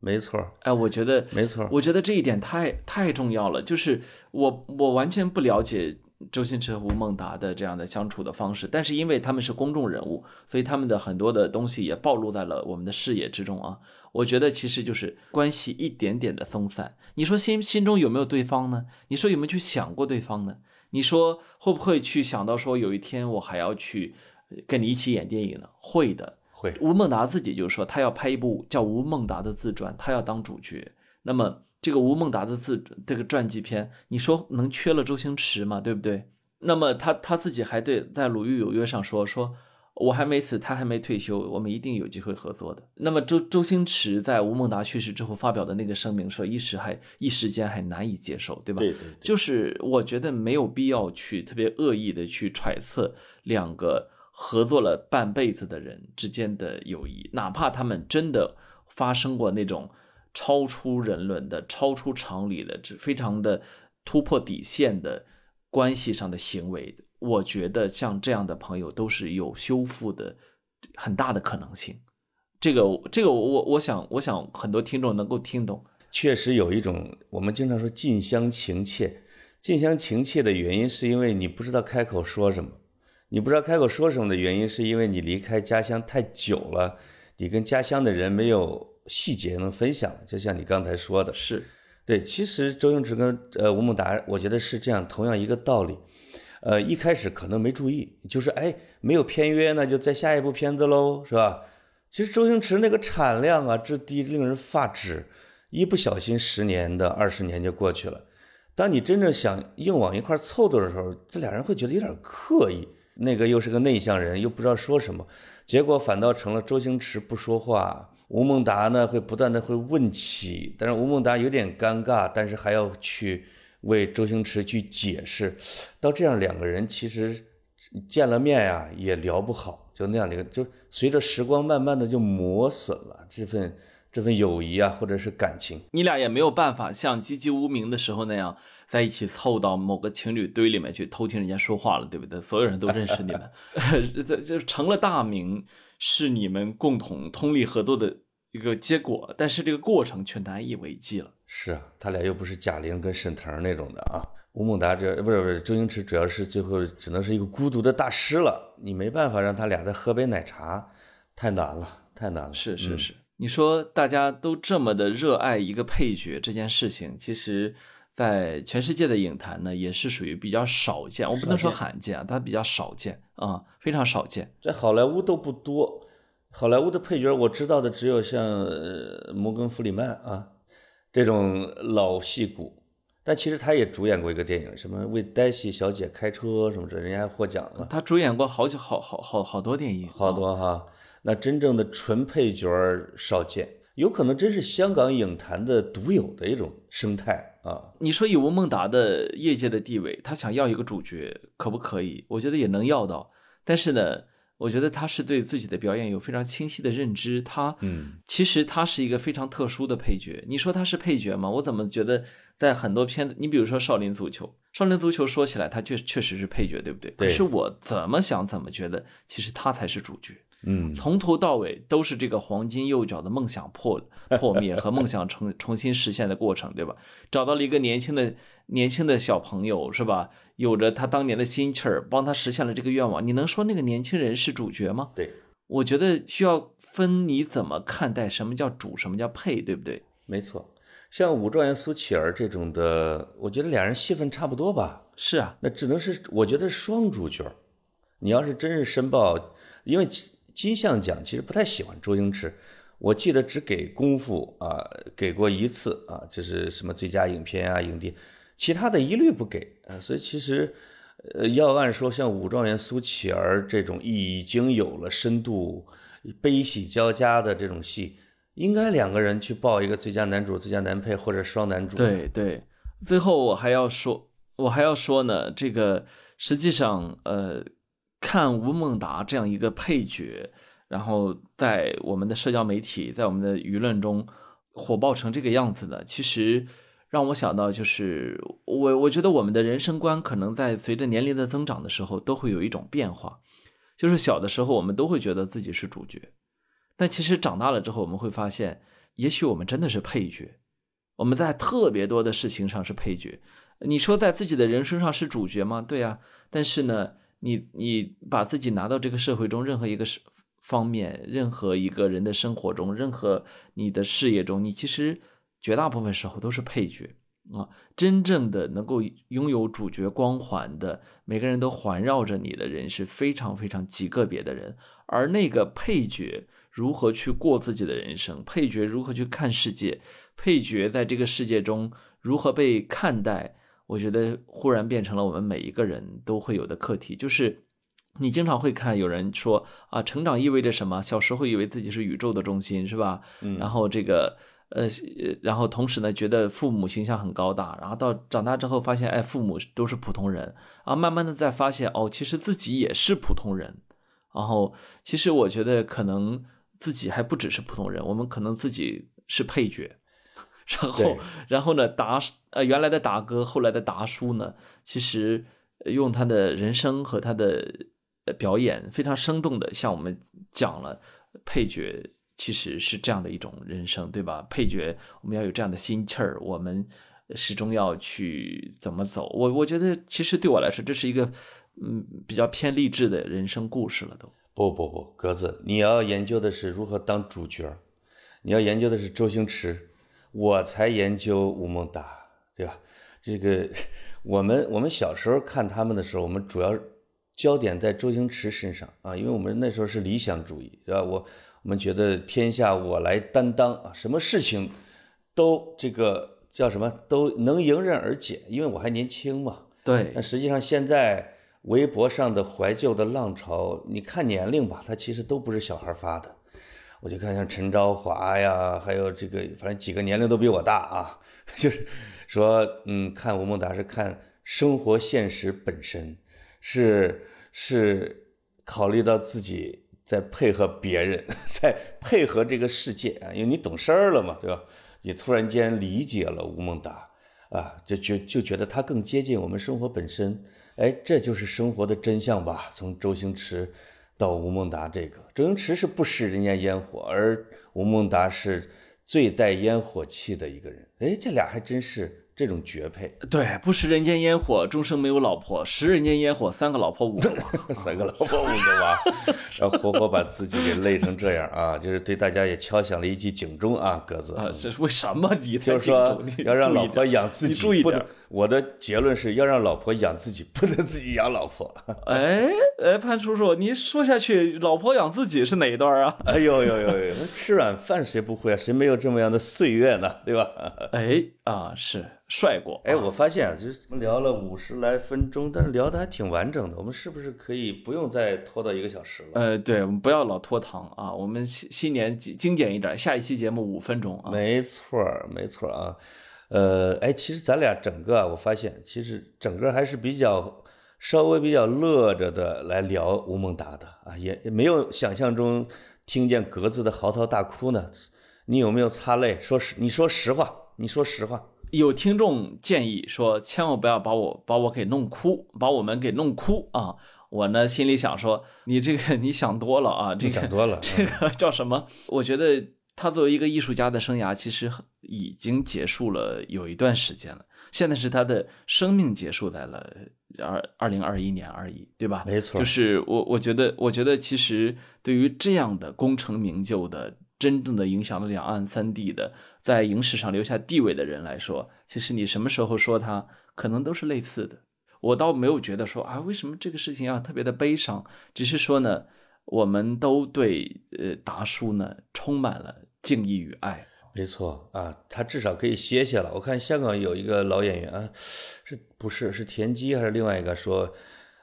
没错，哎，我觉得没错，我觉得这一点太太重要了。就是我我完全不了解周星驰和吴孟达的这样的相处的方式，但是因为他们是公众人物，所以他们的很多的东西也暴露在了我们的视野之中啊。我觉得其实就是关系一点点的松散。你说心心中有没有对方呢？你说有没有去想过对方呢？你说会不会去想到说有一天我还要去跟你一起演电影呢？会的，会。吴孟达自己就说他要拍一部叫《吴孟达》的自传，他要当主角。那么这个吴孟达的自这个传记片，你说能缺了周星驰吗？对不对？那么他他自己还对在《鲁豫有约》上说说。我还没死，他还没退休，我们一定有机会合作的。那么周周星驰在吴孟达去世之后发表的那个声明，说一时还一时间还难以接受，对吧？对对。就是我觉得没有必要去特别恶意的去揣测两个合作了半辈子的人之间的友谊，哪怕他们真的发生过那种超出人伦的、超出常理的、这非常的突破底线的关系上的行为。我觉得像这样的朋友都是有修复的很大的可能性。这个，这个，我我想，我想很多听众能够听懂。确实有一种，我们经常说近乡情怯。近乡情怯的原因是因为你不知道开口说什么，你不知道开口说什么的原因是因为你离开家乡太久了，你跟家乡的人没有细节能分享。就像你刚才说的，是对。其实周星驰跟呃吴孟达，我觉得是这样，同样一个道理。呃，一开始可能没注意，就是哎，没有片约，那就在下一部片子喽，是吧？其实周星驰那个产量啊之低，令人发指，一不小心十年的二十年就过去了。当你真正想硬往一块凑的时候，这俩人会觉得有点刻意。那个又是个内向人，又不知道说什么，结果反倒成了周星驰不说话，吴孟达呢会不断的会问起，但是吴孟达有点尴尬，但是还要去为周星驰去解释。到这样两个人其实见了面呀也聊不好，就那样的一个，就随着时光慢慢的就磨损了这份。这份友谊啊，或者是感情，你俩也没有办法像籍籍无名的时候那样在一起凑到某个情侣堆里面去偷听人家说话了，对不对？所有人都认识你们，这这成了大名，是你们共同通力合作的一个结果，但是这个过程却难以为继了。是啊，他俩又不是贾玲跟沈腾那种的啊。吴孟达这不是不是周星驰，主要是最后只能是一个孤独的大师了，你没办法让他俩再喝杯奶茶，太难了，太难了。是是是。你说大家都这么的热爱一个配角这件事情，其实，在全世界的影坛呢，也是属于比较少见。我不能说罕见啊，它比较少见啊，非常少见。在好莱坞都不多，好莱坞的配角我知道的只有像摩根·弗里曼啊这种老戏骨，但其实他也主演过一个电影，什么为黛西小姐开车什么的，人家还获奖了。他主演过好几好好好好多电影，好多哈。那真正的纯配角少见，有可能真是香港影坛的独有的一种生态啊。你说以吴孟达的业界的地位，他想要一个主角可不可以？我觉得也能要到，但是呢，我觉得他是对自己的表演有非常清晰的认知。他，嗯，其实他是一个非常特殊的配角。你说他是配角吗？我怎么觉得在很多片子，你比如说《少林足球》，《少林足球》说起来他确确实是配角，对不对？对。可是我怎么想怎么觉得，其实他才是主角。嗯，从头到尾都是这个黄金右脚的梦想破 破灭和梦想重重新实现的过程，对吧？找到了一个年轻的年轻的小朋友，是吧？有着他当年的心气儿，帮他实现了这个愿望。你能说那个年轻人是主角吗？对，我觉得需要分你怎么看待什么叫主，什么叫配，对不对？没错，像武状元苏乞儿这种的，我觉得俩人戏份差不多吧。是啊，那只能是我觉得双主角。你要是真是申报，因为。金像奖其实不太喜欢周星驰，我记得只给功夫啊给过一次啊，就是什么最佳影片啊影帝，其他的一律不给啊。所以其实，呃，要按说像武状元苏乞儿这种已经有了深度、悲喜交加的这种戏，应该两个人去报一个最佳男主、最佳男配或者双男主。对对，最后我还要说，我还要说呢，这个实际上呃。看吴孟达这样一个配角，然后在我们的社交媒体，在我们的舆论中火爆成这个样子的，其实让我想到，就是我我觉得我们的人生观可能在随着年龄的增长的时候，都会有一种变化。就是小的时候，我们都会觉得自己是主角，但其实长大了之后，我们会发现，也许我们真的是配角。我们在特别多的事情上是配角。你说在自己的人生上是主角吗？对啊，但是呢？你你把自己拿到这个社会中任何一个方面，任何一个人的生活中，任何你的事业中，你其实绝大部分时候都是配角啊。真正的能够拥有主角光环的，每个人都环绕着你的人是非常非常极个别的人。而那个配角如何去过自己的人生，配角如何去看世界，配角在这个世界中如何被看待。我觉得忽然变成了我们每一个人都会有的课题，就是你经常会看有人说啊，成长意味着什么？小时候以为自己是宇宙的中心，是吧？嗯。然后这个呃，然后同时呢，觉得父母形象很高大，然后到长大之后发现，哎，父母都是普通人啊。慢慢的再发现，哦，其实自己也是普通人。然后其实我觉得可能自己还不只是普通人，我们可能自己是配角。然后，然后呢？达呃，原来的达哥，后来的达叔呢？其实用他的人生和他的表演，非常生动的向我们讲了配角其实是这样的一种人生，对吧？配角我们要有这样的心气儿，我们始终要去怎么走？我我觉得，其实对我来说，这是一个嗯比较偏励志的人生故事了。都不不不，格子，你要研究的是如何当主角，你要研究的是周星驰。我才研究吴孟达，对吧？这个我们我们小时候看他们的时候，我们主要焦点在周星驰身上啊，因为我们那时候是理想主义，是吧？我我们觉得天下我来担当啊，什么事情都这个叫什么都能迎刃而解，因为我还年轻嘛。对但，实际上现在微博上的怀旧的浪潮，你看年龄吧，它其实都不是小孩发的。我就看像陈昭华呀，还有这个，反正几个年龄都比我大啊，就是说，嗯，看吴孟达是看生活现实本身，是是考虑到自己在配合别人，在配合这个世界啊，因为你懂事儿了嘛，对吧？你突然间理解了吴孟达。啊，就觉就觉得他更接近我们生活本身，哎，这就是生活的真相吧。从周星驰到吴孟达，这个周星驰是不食人间烟火，而吴孟达是最带烟火气的一个人。哎，这俩还真是这种绝配，对，不食人间烟火，终生没有老婆；食人间烟火，三个老婆五个娃。三个老婆五个娃，然后活活把自己给累成这样啊，就是对大家也敲响了一记警钟啊，鸽子。啊，这是为什么你就是说要让老婆养自己，不能。我的结论是要让老婆养自己，不能自己养老婆。哎哎，潘叔叔，你说下去，老婆养自己是哪一段啊？哎呦呦呦呦，那吃软饭谁不会啊？谁没有这么样的岁月呢？对吧？哎啊，是帅过。哎，我发现啊，就是我们聊了五十来分钟，但是聊的还挺完整的。我们是不是可以不用再拖到一个小时了？呃，对，我们不要老拖堂啊，我们新新年精精简一点，下一期节目五分钟啊。没错，没错啊。呃，哎，其实咱俩整个啊，我发现其实整个还是比较稍微比较乐着的来聊吴孟达的啊，也也没有想象中听见格子的嚎啕大哭呢。你有没有擦泪？说实，你说实话，你说实话。有听众建议说，千万不要把我把我给弄哭，把我们给弄哭啊！我呢心里想说，你这个你想多了啊，这个想多了 这个叫什么？我觉得他作为一个艺术家的生涯，其实已经结束了有一段时间了。现在是他的生命结束在了二二零二一年而已，对吧？没错就是我我觉得，我觉得其实对于这样的功成名就的、真正的影响了两岸三地的，在影史上留下地位的人来说，其实你什么时候说他，可能都是类似的。我倒没有觉得说啊，为什么这个事情要特别的悲伤，只是说呢，我们都对呃达叔呢充满了敬意与爱。没错啊，他至少可以歇歇了。我看香港有一个老演员啊，是不是是田鸡还是另外一个说，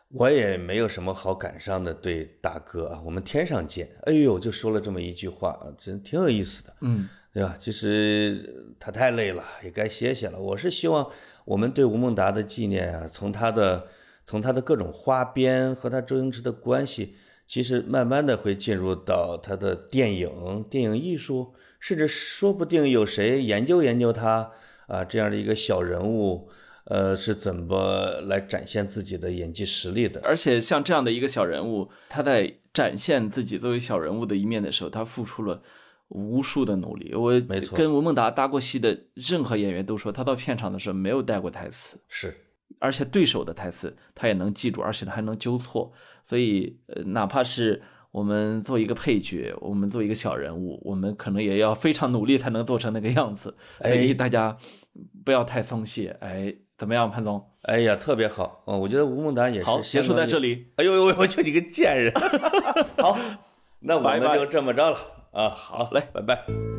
我也没有什么好感伤的对大哥啊，我们天上见。哎呦，就说了这么一句话，真挺有意思的，嗯，对吧？其实他太累了，也该歇歇了。我是希望我们对吴孟达的纪念啊，从他的从他的各种花边和他周星驰的关系，其实慢慢的会进入到他的电影、电影艺术。甚至说不定有谁研究研究他啊这样的一个小人物，呃，是怎么来展现自己的演技实力的？而且像这样的一个小人物，他在展现自己作为小人物的一面的时候，他付出了无数的努力。我跟吴孟达搭过戏的任何演员都说，他到片场的时候没有带过台词，是，而且对手的台词他也能记住，而且他还能纠错。所以，呃，哪怕是我们做一个配角，我们做一个小人物，我们可能也要非常努力才能做成那个样子。所以哎大家不要太松懈。哎，怎么样，潘总？哎呀，特别好嗯，我觉得吴孟达也是好，结束在这里。里。哎呦呦，我就你个贱人！好，那我们就这么着了啊。好嘞拜拜。